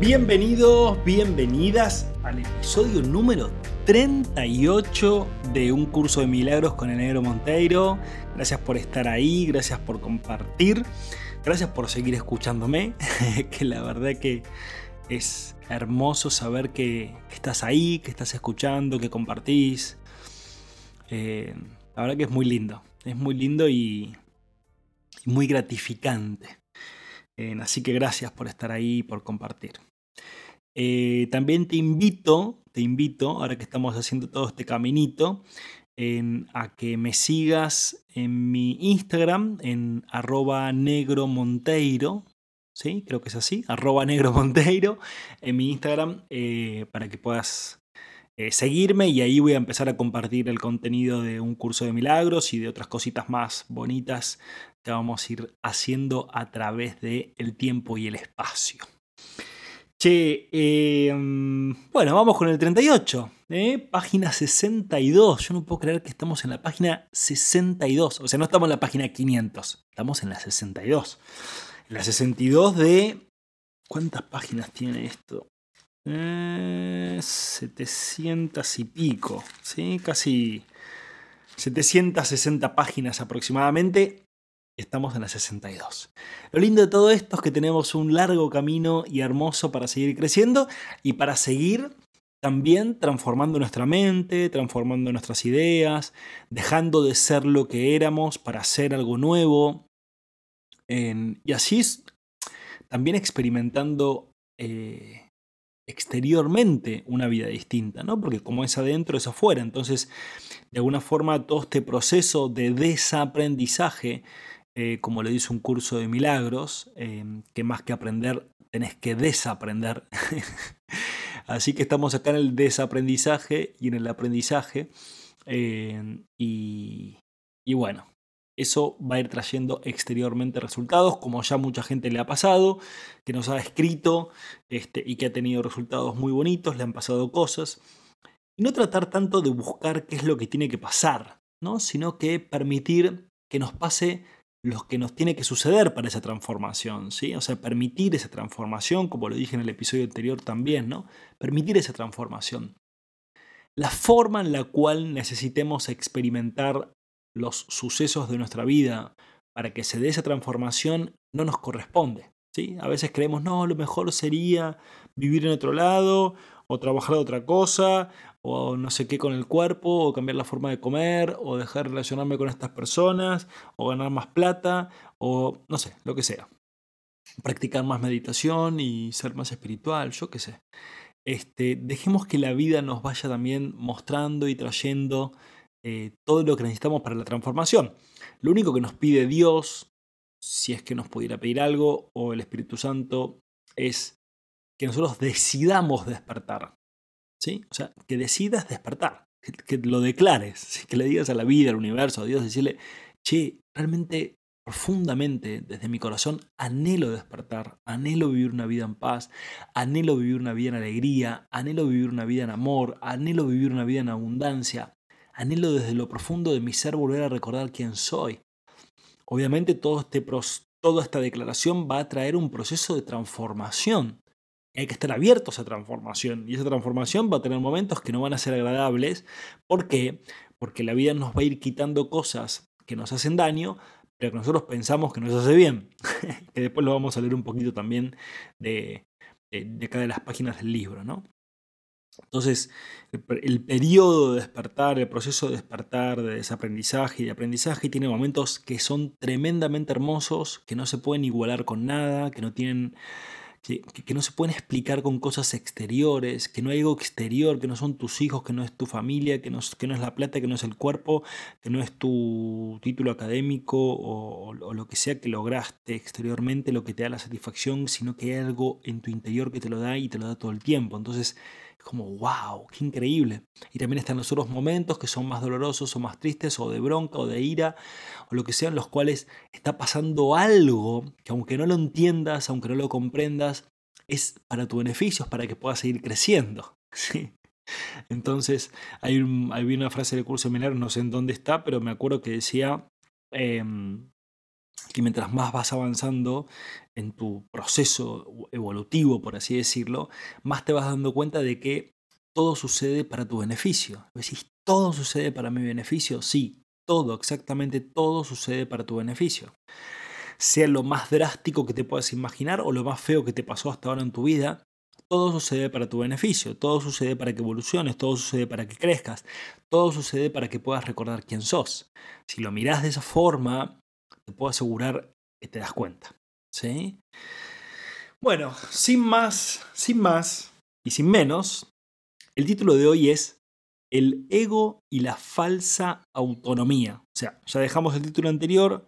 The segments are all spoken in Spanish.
Bienvenidos, bienvenidas al episodio número 38 de Un Curso de Milagros con el Negro Monteiro. Gracias por estar ahí, gracias por compartir, gracias por seguir escuchándome, que la verdad que es hermoso saber que, estás ahí, que estás escuchando, que compartís. Eh, la verdad que es muy lindo, es muy lindo y, muy gratificante. Eh, así que gracias por estar ahí, por compartir. Eh, también te invito, te invito, ahora que estamos haciendo todo este caminito, a que me sigas en mi Instagram, en arroba negromonteiro, ¿sí? Creo que es así, arroba negromonteiro, en mi Instagram, eh, para que puedas eh, seguirme y ahí voy a empezar a compartir el contenido de un curso de milagros y de otras cositas más bonitas que vamos a ir haciendo a través del el tiempo y el espacio. Che, em, bueno, vamos con el 38, ¿eh? página 62. Yo no puedo creer que estamos en la página 62. O sea, no estamos en la página 500, estamos en la 62. En la 62 de... ¿Cuántas páginas tiene esto? 700 eh, y pico, ¿sí? Casi 760 páginas aproximadamente estamos en la 62. Lo lindo de todo esto es que tenemos un largo camino y hermoso para seguir creciendo y para seguir también transformando nuestra mente, transformando nuestras ideas, dejando de ser lo que éramos para hacer algo nuevo. y así también experimentando eh, exteriormente una vida distinta, ¿no? Porque como es adentro, es afuera. Entonces, de alguna forma, todo este proceso de desaprendizaje eh, como le dice un curso de milagros, em, que más que aprender tenés que desaprender. Así que estamos acá en el desaprendizaje y en el aprendizaje. Em, y, bueno, eso va a ir trayendo exteriormente resultados, como ya mucha gente le ha pasado, que nos ha escrito este, y que ha tenido resultados muy bonitos, le han pasado cosas. Y no tratar tanto de buscar qué es lo que tiene que pasar, ¿no? sino que permitir que nos pase lo que nos tiene que suceder para esa transformación, ¿sí? O sea, permitir esa transformación, como lo dije en el episodio anterior también, ¿no? Permitir esa transformación. La forma en la cual necesitemos experimentar los sucesos de nuestra vida para que se dé esa transformación no nos corresponde, ¿sí? A veces creemos, no, lo mejor sería vivir en otro lado o trabajar de otra cosa o no sé qué con el cuerpo, o cambiar la forma de comer, o dejar de relacionarme con estas personas, o ganar más plata, o no sé, lo que sea. Practicar más meditación y ser más espiritual, yo qué sé. Este, dejemos que la vida nos vaya también mostrando y trayendo eh, todo lo que necesitamos para la transformación. Lo único que nos pide Dios, si es que nos pudiera pedir algo, o el Espíritu Santo, es que nosotros decidamos despertar. ¿Sí? O sea, que decidas despertar, que, lo declares, que le digas a la vida, al universo, a Dios, decirle, che, realmente profundamente desde mi corazón anhelo despertar, anhelo vivir una vida en paz, anhelo vivir una vida en alegría, anhelo vivir una vida en amor, anhelo vivir una vida en abundancia, anhelo desde lo profundo de mi ser volver a recordar quién soy. Obviamente todo este, toda esta declaración va a traer un proceso de transformación hay que estar abiertos a transformación. Y esa transformación va a tener momentos que no van a ser agradables. ¿Por qué? Porque la vida nos va a ir quitando cosas que nos hacen daño, pero que nosotros pensamos que nos hace bien. que después lo vamos a leer un poquito también de, de, cada de las páginas del libro, ¿no? Entonces, el, periodo de despertar, el proceso de despertar, de desaprendizaje y de aprendizaje tiene momentos que son tremendamente hermosos, que no se pueden igualar con nada, que no tienen que, no se pueden explicar con cosas exteriores, que no hay algo exterior, que no son tus hijos, que no es tu familia, que no, que no es la plata, que no es el cuerpo, que no es tu título académico o, lo que sea que lograste exteriormente, lo que te da la satisfacción, sino que hay algo en tu interior que te lo da y te lo da todo el tiempo. Entonces, como, wow, qué increíble. Y también están los otros momentos que son más dolorosos o más tristes, o de bronca, o de ira, o lo que sea, en los cuales está pasando algo que aunque no lo entiendas, aunque no lo comprendas, es para tu beneficio, es para que puedas seguir creciendo. ¿sí? Entonces, hay, una frase del curso seminar, no sé en dónde está, pero me acuerdo que decía em, que mientras más vas avanzando en tu proceso evolutivo, por así decirlo, más te vas dando cuenta de que todo sucede para tu beneficio. Decís, ¿todo sucede para mi beneficio? Sí, todo, exactamente todo sucede para tu beneficio. Sea lo más drástico que te puedas imaginar o lo más feo que te pasó hasta ahora en tu vida, todo sucede para tu beneficio, todo sucede para que evoluciones, todo sucede para que crezcas, todo sucede para que puedas recordar quién sos. Si lo miras de esa forma, te puedo asegurar que te das cuenta. ¿sí? Bueno, sin más, sin más y sin menos, el título de hoy es El ego y la falsa autonomía. O sea, ya dejamos el título anterior,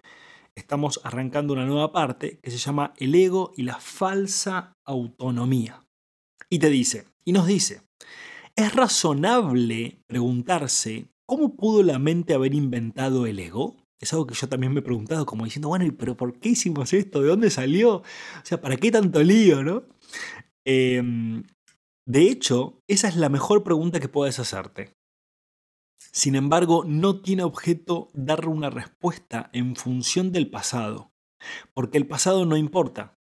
estamos arrancando una nueva parte que se llama El ego y la falsa autonomía. Y te dice, y nos dice, ¿es razonable preguntarse cómo pudo la mente haber inventado el ego? Es algo que yo también me he preguntado, como diciendo, bueno, pero ¿por qué hicimos esto? ¿De dónde salió? O sea, ¿para qué tanto lío, no? Em, de hecho, esa es la mejor pregunta que puedes hacerte. Sin embargo, no tiene objeto dar una respuesta en función del pasado, porque el pasado no importa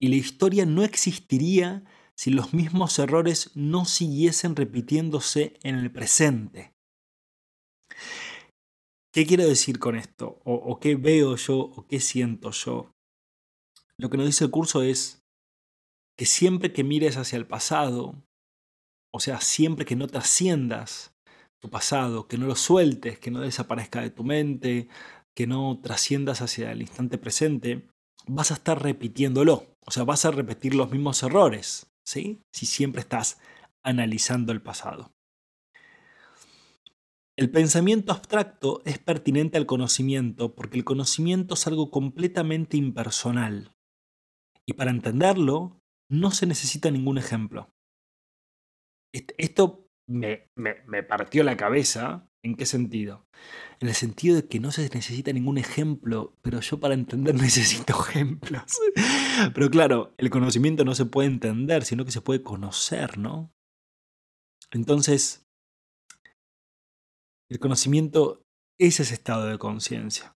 y la historia no existiría si los mismos errores no siguiesen repitiéndose en el presente. ¿Qué quiero decir con esto? O, qué veo yo o qué siento yo? Lo que nos dice el curso es que siempre que mires hacia el pasado, o sea, siempre que no trasciendas tu pasado, que no lo sueltes, que no desaparezca de tu mente, que no trasciendas hacia el instante presente, vas a estar repitiéndolo. O sea, vas a repetir los mismos errores. Si siempre estás analizando el pasado. El pensamiento abstracto es pertinente al conocimiento porque el conocimiento es algo completamente impersonal. Y para entenderlo, no se necesita ningún ejemplo. Esto me, me, partió la cabeza. ¿En qué sentido? En el sentido de que no se necesita ningún ejemplo, pero yo para entender necesito ejemplos. Pero claro, el conocimiento no se puede entender, sino que se puede conocer, ¿no? Entonces, el conocimiento es ese estado de conciencia.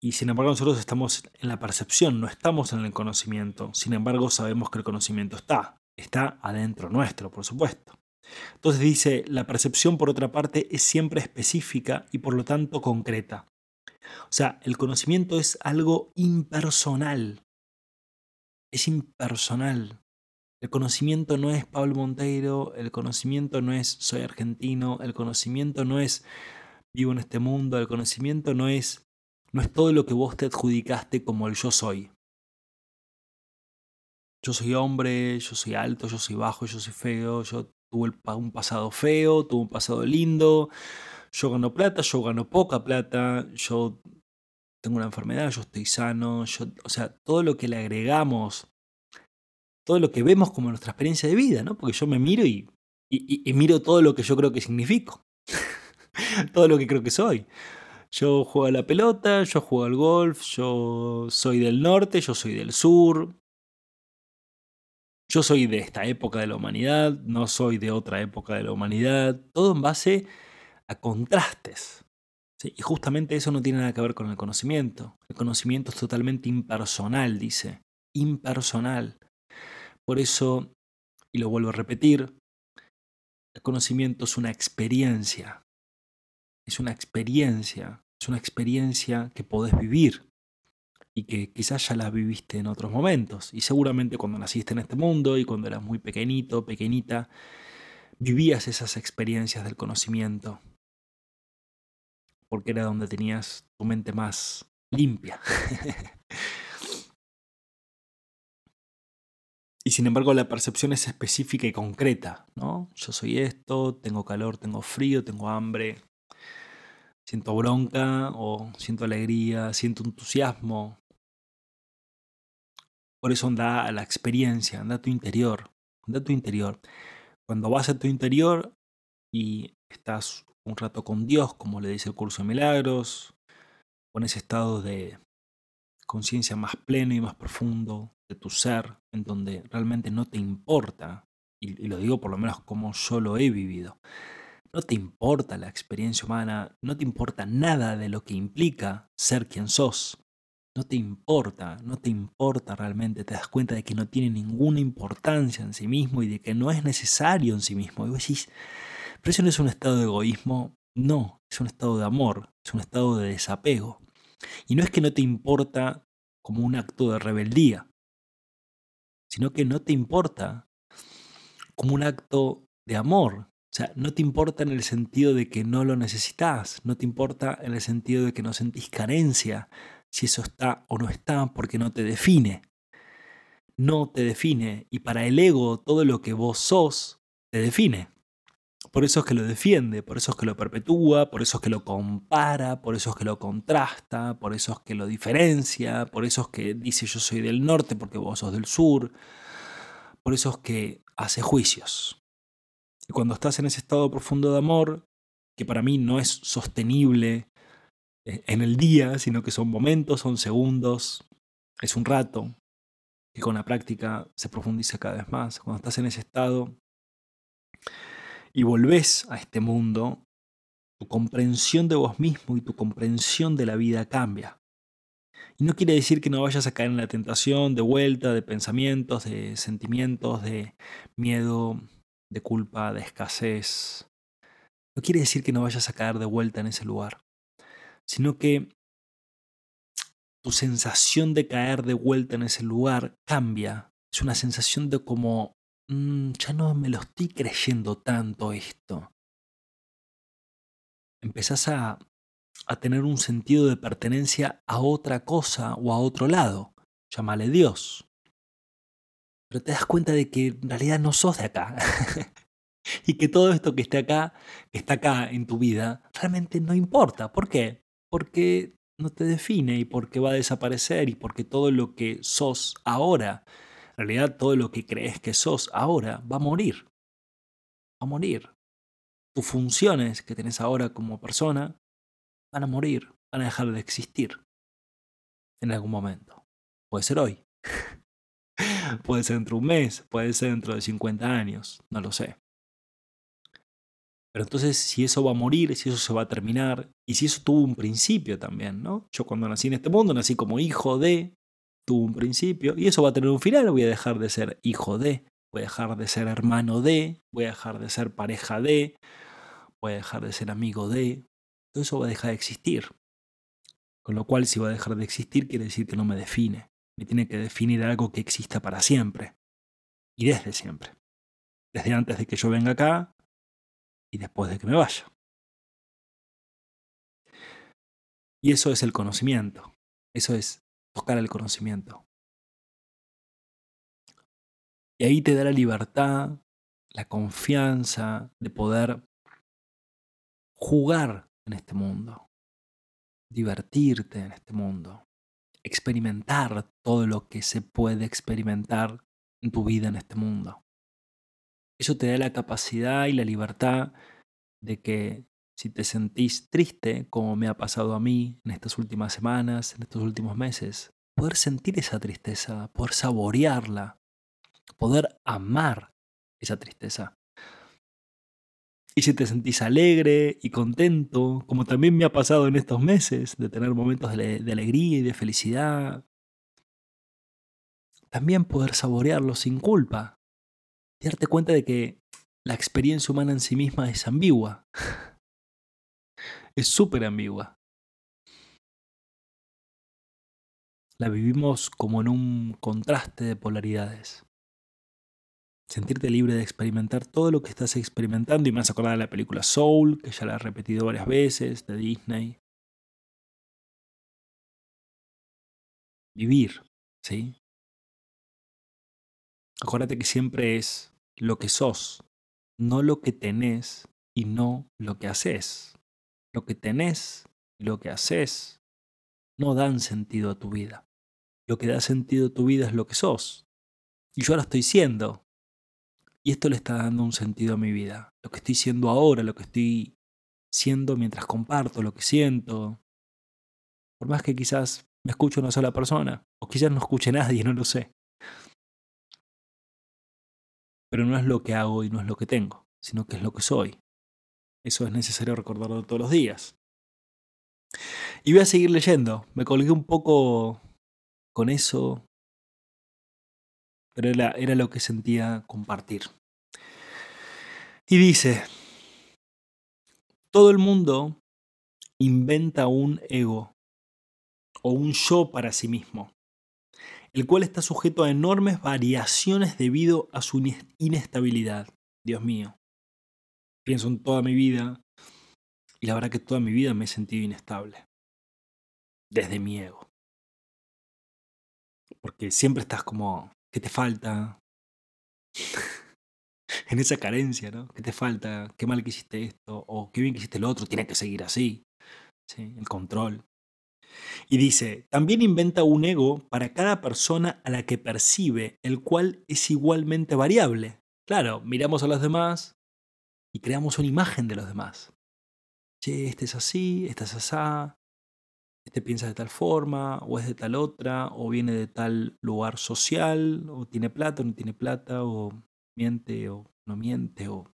Y sin embargo nosotros estamos en la percepción, no estamos en el conocimiento. Sin embargo sabemos que el conocimiento está, está adentro nuestro, por supuesto. Entonces dice, la percepción por otra parte es siempre específica y por lo tanto concreta. O sea, el conocimiento es algo impersonal. Es impersonal. El conocimiento no es Pablo Monteiro, el conocimiento no es soy argentino, el conocimiento no es vivo en este mundo, el conocimiento no es no es todo lo que vos te adjudicaste como el yo soy. Yo soy hombre, yo soy alto, yo soy bajo, yo soy feo, yo tuve un pasado feo, tuve un pasado lindo, yo gano plata, yo gano poca plata, yo tengo una enfermedad, yo estoy sano, yo, o sea, todo lo que le agregamos, todo lo que vemos como nuestra experiencia de vida, ¿no? Porque yo me miro y, miro todo lo que yo creo que significo, todo lo que creo que soy. Yo juego a la pelota, yo juego al golf, yo soy del norte, yo soy del sur, yo soy de esta época de la humanidad, no soy de otra época de la humanidad, todo en base a contrastes. Y justamente eso no tiene nada que ver con el conocimiento. El conocimiento es totalmente impersonal, dice. Impersonal. Por eso, y lo vuelvo a repetir, el conocimiento es una experiencia. Es una experiencia. Es una experiencia que podés vivir y que quizás ya las viviste en otros momentos. Y seguramente cuando naciste en este mundo y cuando eras muy pequeñito, pequeñita, vivías esas experiencias del conocimiento. Porque era donde tenías tu mente más limpia. y sin embargo la percepción es específica y concreta, ¿no? Yo soy esto, tengo calor, tengo frío, tengo hambre, siento bronca o siento alegría, siento entusiasmo, por eso anda a la experiencia, anda a tu interior, anda tu interior. Cuando vas a tu interior y estás un rato con Dios, como le dice el curso de milagros, con ese estado de conciencia más pleno y más profundo de tu ser, en donde realmente no te importa, y, lo digo por lo menos como yo lo he vivido, no te importa la experiencia humana, no te importa nada de lo que implica ser quien sos, no te importa, no te importa realmente, te das cuenta de que no tiene ninguna importancia en sí mismo y de que no es necesario en sí mismo. Y decís, pero eso no es un estado de egoísmo, no, es un estado de amor, es un estado de desapego. Y no es que no te importa como un acto de rebeldía, sino que no te importa como un acto de amor. O sea, no te importa en el sentido de que no lo necesitas, no te importa en el sentido de que no sentís carencia, si eso está o no está, porque no te define. No te define. Y para el ego, todo lo que vos sos te define. Por eso es que lo defiende, por eso es que lo perpetúa, por eso es que lo compara, por eso es que lo contrasta, por eso es que lo diferencia, por eso es que dice yo soy del norte porque vos sos del sur, por eso es que hace juicios. Y cuando estás en ese estado profundo de amor, que para mí no es sostenible eh, en el día, sino que son momentos, son segundos, es un rato, que con la práctica se profundiza cada vez más. Cuando estás en ese estado y volvés a este mundo, tu comprensión de vos mismo y tu comprensión de la vida cambia. Y no quiere decir que no vayas a caer en la tentación de vuelta, de pensamientos, de sentimientos, de miedo, de culpa, de escasez. No quiere decir que no vayas a caer de vuelta en ese lugar sino que tu sensación de caer de vuelta en ese lugar cambia. Es una sensación de como, mm, ya no me lo estoy creyendo tanto esto. Empezás a, a tener un sentido de pertenencia a otra cosa o a otro lado. Llámale Dios. Pero te das cuenta de que en realidad no sos de acá. y que todo esto que está acá, que está acá en tu vida, realmente no importa. ¿Por qué? porque no te define y porque va a desaparecer y porque todo lo que sos ahora, realidad todo lo que crees que sos ahora, va a morir. Va a morir. Tus funciones que tenés ahora como persona van a morir, van a dejar de existir en algún momento. Puede ser hoy. puede ser dentro de un mes, puede ser dentro de 50 años, no lo sé. Pero entonces, si eso va a morir, si eso se va a terminar, y si eso tuvo un principio también, ¿no? Yo cuando nací en este mundo, nací como hijo de, tuvo un principio, y eso va a tener un final, voy a dejar de ser hijo de, voy a dejar de ser hermano de, voy a dejar de ser pareja de, voy a dejar de ser amigo de, todo eso va a dejar de existir. Con lo cual, si va a dejar de existir, quiere decir que no me define. Me tiene que definir algo que exista para siempre. Y desde siempre. Desde antes de que yo venga acá, y después de que me vaya. Y eso es el conocimiento. Eso es tocar el conocimiento. Y ahí te da la libertad, la confianza de poder jugar en este mundo, divertirte en este mundo, experimentar todo lo que se puede experimentar en tu vida en este mundo. Eso te da la capacidad y la libertad de que si te sentís triste, como me ha pasado a mí en estas últimas semanas, en estos últimos meses, poder sentir esa tristeza, poder saborearla, poder amar esa tristeza. Y si te sentís alegre y contento, como también me ha pasado en estos meses, de tener momentos de, alegría y de felicidad, también poder saborearlo sin culpa, darte cuenta de que la experiencia humana en sí misma es ambigua. es súper ambigua. La vivimos como en un contraste de polaridades. Sentirte libre de experimentar todo lo que estás experimentando y me has acordado de la película Soul, que ya la he repetido varias veces, de Disney. Vivir, ¿sí? Acuérdate que siempre es lo que sos, no lo que tenés y no lo que haces. Lo que tenés y lo que haces no dan sentido a tu vida. Lo que da sentido a tu vida es lo que sos. Y yo ahora estoy siendo. Y esto le está dando un sentido a mi vida. Lo que estoy siendo ahora, lo que estoy siendo mientras comparto lo que siento. Por más que quizás me escuche una sola persona, o quizás no escuche nadie, no lo sé. Pero no es lo que hago y no es lo que tengo, sino que es lo que soy. Eso es necesario recordarlo todos los días. Y voy a seguir leyendo. Me colgué un poco con eso, pero era, era lo que sentía compartir. Y dice, todo el mundo inventa un ego o un yo para sí mismo, el cual está sujeto a enormes variaciones debido a su inestabilidad. Dios mío, pienso en toda mi vida y la verdad que toda mi vida me he sentido inestable, desde mi ego. Porque siempre estás como, ¿qué te falta? en esa carencia, ¿no? ¿Qué te falta? ¿Qué mal que hiciste esto? ¿O qué bien que hiciste lo otro? Tiene que seguir así. ¿Sí? El control. Y dice, también inventa un ego para cada persona a la que percibe, el cual es igualmente variable. Claro, miramos a los demás y creamos una imagen de los demás. Che, este es así, este es así, este piensa de tal forma, o es de tal otra, o viene de tal lugar social, o tiene plata o no tiene plata, o miente o no miente, o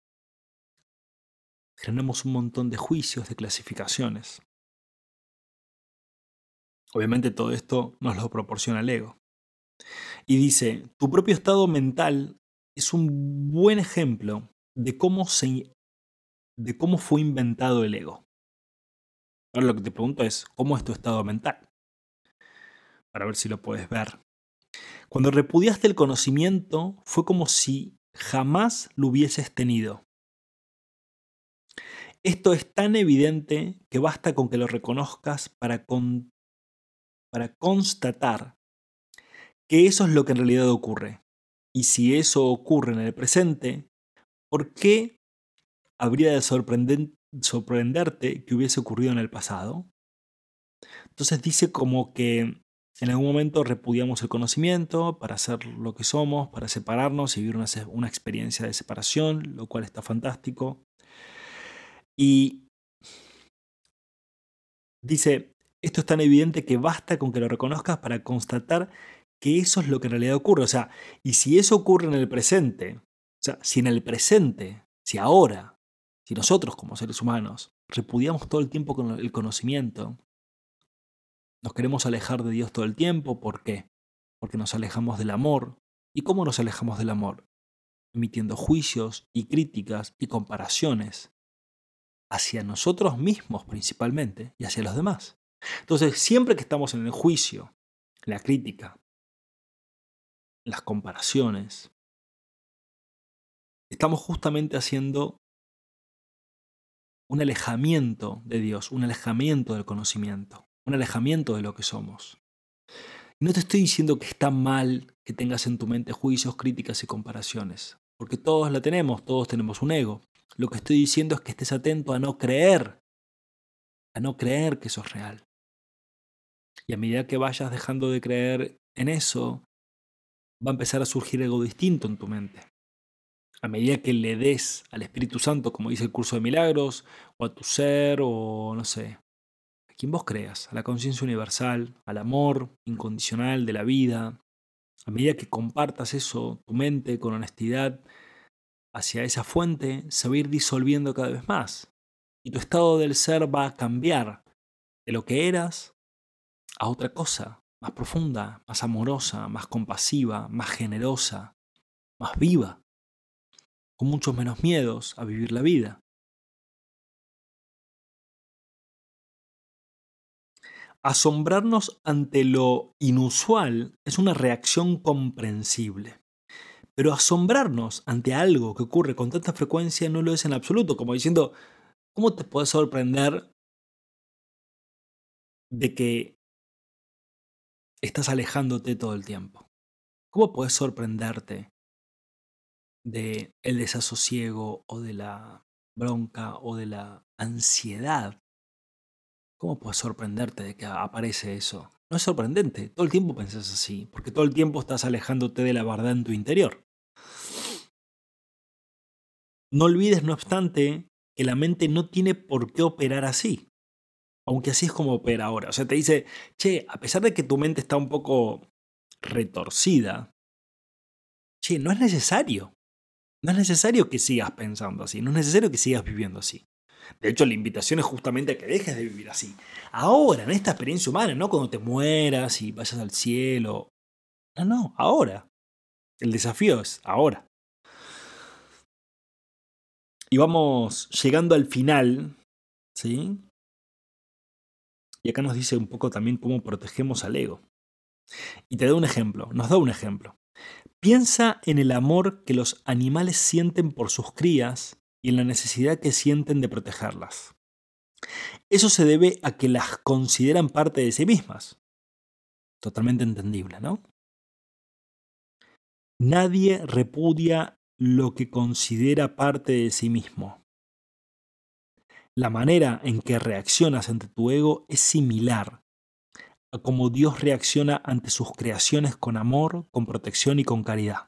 generamos un montón de juicios, de clasificaciones. Obviamente todo esto nos lo proporciona el ego. Y dice, tu propio estado mental es un buen ejemplo de cómo, se, de cómo fue inventado el ego. Ahora lo que te pregunto es, ¿cómo es tu estado mental? Para ver si lo puedes ver. Cuando repudiaste el conocimiento, fue como si jamás lo hubieses tenido. Esto es tan evidente que basta con que lo reconozcas para, para constatar que eso es lo que en realidad ocurre. Y si eso ocurre en el presente, ¿por qué habría de sorprenderte que hubiese ocurrido en el pasado? Entonces dice como que en algún momento repudiamos el conocimiento para ser lo que somos, para separarnos y vivir una, una experiencia de separación, lo cual está fantástico. Y dice, esto es tan evidente que basta con que lo reconozcas para constatar que eso es lo que en realidad ocurre. O sea, y si eso ocurre en el presente, sea, si en el presente, si ahora, si nosotros como seres humanos repudiamos todo el tiempo con el conocimiento, nos queremos alejar de Dios todo el tiempo. ¿Por qué? Porque nos alejamos del amor. ¿Y cómo nos alejamos del amor? Emitiendo juicios y críticas y comparaciones hacia nosotros mismos principalmente y hacia los demás. Entonces, siempre que estamos en el juicio, la crítica, las comparaciones, estamos justamente haciendo un alejamiento de Dios, un alejamiento del conocimiento un alejamiento de lo que somos. No te estoy diciendo que está mal que tengas en tu mente juicios, críticas y comparaciones, porque todos la tenemos, todos tenemos un ego. Lo que estoy diciendo es que estés atento a no creer, a no creer que eso es real. Y a medida que vayas dejando de creer en eso, va a empezar a surgir algo distinto en tu mente. A medida que le des al Espíritu Santo, como dice el curso de milagros, o a tu ser, o no sé, quien vos creas, a la conciencia universal, al amor incondicional de la vida, a medida que compartas eso, tu mente, con honestidad, hacia esa fuente, se va a ir disolviendo cada vez más. Y tu estado del ser va a cambiar de lo que eras a otra cosa, más profunda, más amorosa, más compasiva, más generosa, más viva, con muchos menos miedos a vivir la vida. Asombrarnos ante lo inusual es una reacción comprensible. Pero asombrarnos ante algo que ocurre con tanta frecuencia no lo es en absoluto, como diciendo, ¿cómo te puedes sorprender de que estás alejándote todo el tiempo? ¿Cómo puedes sorprenderte de el desasosiego o de la bronca o de la ansiedad ¿Cómo puedes sorprenderte de que aparece eso? No es sorprendente, todo el tiempo pensás así, porque todo el tiempo estás alejándote de la verdad en tu interior. No olvides, no obstante, que la mente no tiene por qué operar así. Aunque así es como opera ahora. O sea, te dice, che, a pesar de que tu mente está un poco retorcida, che, no es necesario. No es necesario que sigas pensando así, no es necesario que sigas viviendo así. De hecho, la invitación es justamente a que dejes de vivir así. Ahora, en esta experiencia humana, no cuando te mueras y vayas al cielo. No, no, ahora. El desafío es ahora. Y vamos llegando al final, ¿sí? Y acá nos dice un poco también cómo protegemos al ego. Y te doy un ejemplo, nos da un ejemplo. Piensa en el amor que los animales sienten por sus crías y en la necesidad que sienten de protegerlas. Eso se debe a que las consideran parte de sí mismas. Totalmente entendible, ¿no? Nadie repudia lo que considera parte de sí mismo. La manera en que reaccionas ante tu ego es similar a cómo Dios reacciona ante sus creaciones con amor, con protección y con caridad.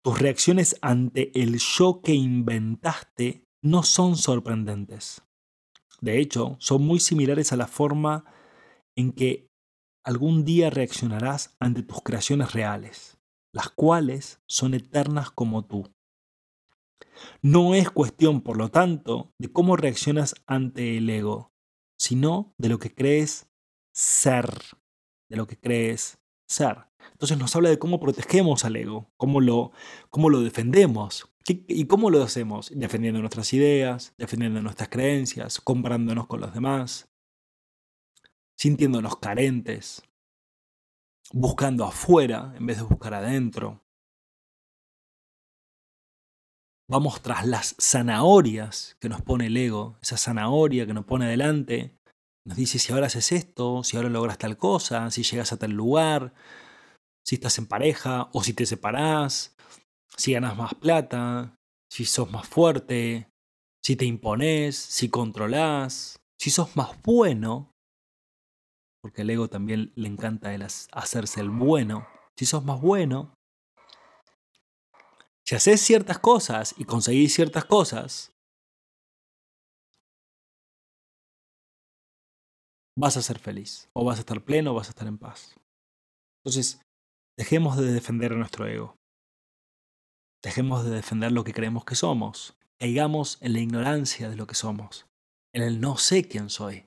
Tus reacciones ante el yo que inventaste no son sorprendentes. De hecho, son muy similares a la forma en que algún día reaccionarás ante tus creaciones reales, las cuales son eternas como tú. No es cuestión, por lo tanto, de cómo reaccionas ante el ego, sino de lo que crees ser, de lo que crees ser. Entonces nos habla de cómo protegemos al ego, cómo lo, cómo lo defendemos. ¿Y cómo lo hacemos? Defendiendo nuestras ideas, defendiendo nuestras creencias, comparándonos con los demás, sintiéndonos carentes, buscando afuera en vez de buscar adentro. Vamos tras las zanahorias que nos pone el ego, esa zanahoria que nos pone adelante, nos dice si ahora haces esto, si ahora logras tal cosa, si llegas a tal lugar, si estás en pareja o si te separás, si ganas más plata, si sos más fuerte, si te impones, si controlás, si sos más bueno, porque al ego también le encanta el hacerse el bueno, si sos más bueno, si haces ciertas cosas y conseguís ciertas cosas, vas a ser feliz, o vas a estar pleno, o vas a estar en paz. Entonces, dejemos de defender a nuestro ego. Dejemos de defender lo que creemos que somos. Caigamos en la ignorancia de lo que somos, en el no sé quién soy.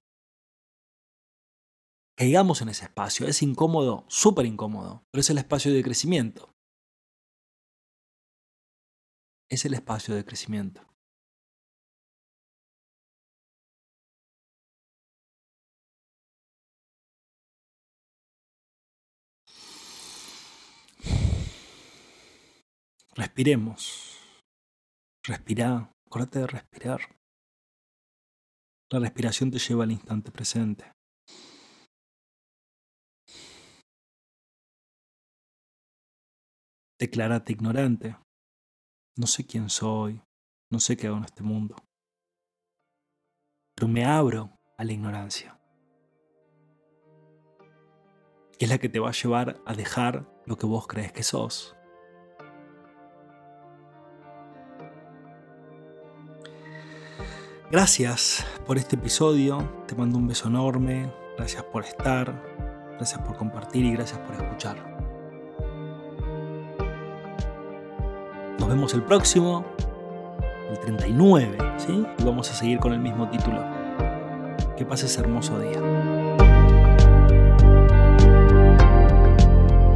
Caigamos en ese espacio. Es incómodo, súper incómodo, pero es el espacio de crecimiento. Es el espacio de crecimiento. Respiremos. Respira. Acuérdate de respirar. La respiración te lleva al instante presente. Declárate ignorante. No sé quién soy. No sé qué hago en este mundo. Pero me abro a la ignorancia. Que es la que te va a llevar a dejar lo que vos crees que sos. Gracias por este episodio, te mando un beso enorme, gracias por estar, gracias por compartir y gracias por escuchar. Nos vemos el próximo, el 39, ¿sí? Y vamos a seguir con el mismo título. Que pases hermoso día.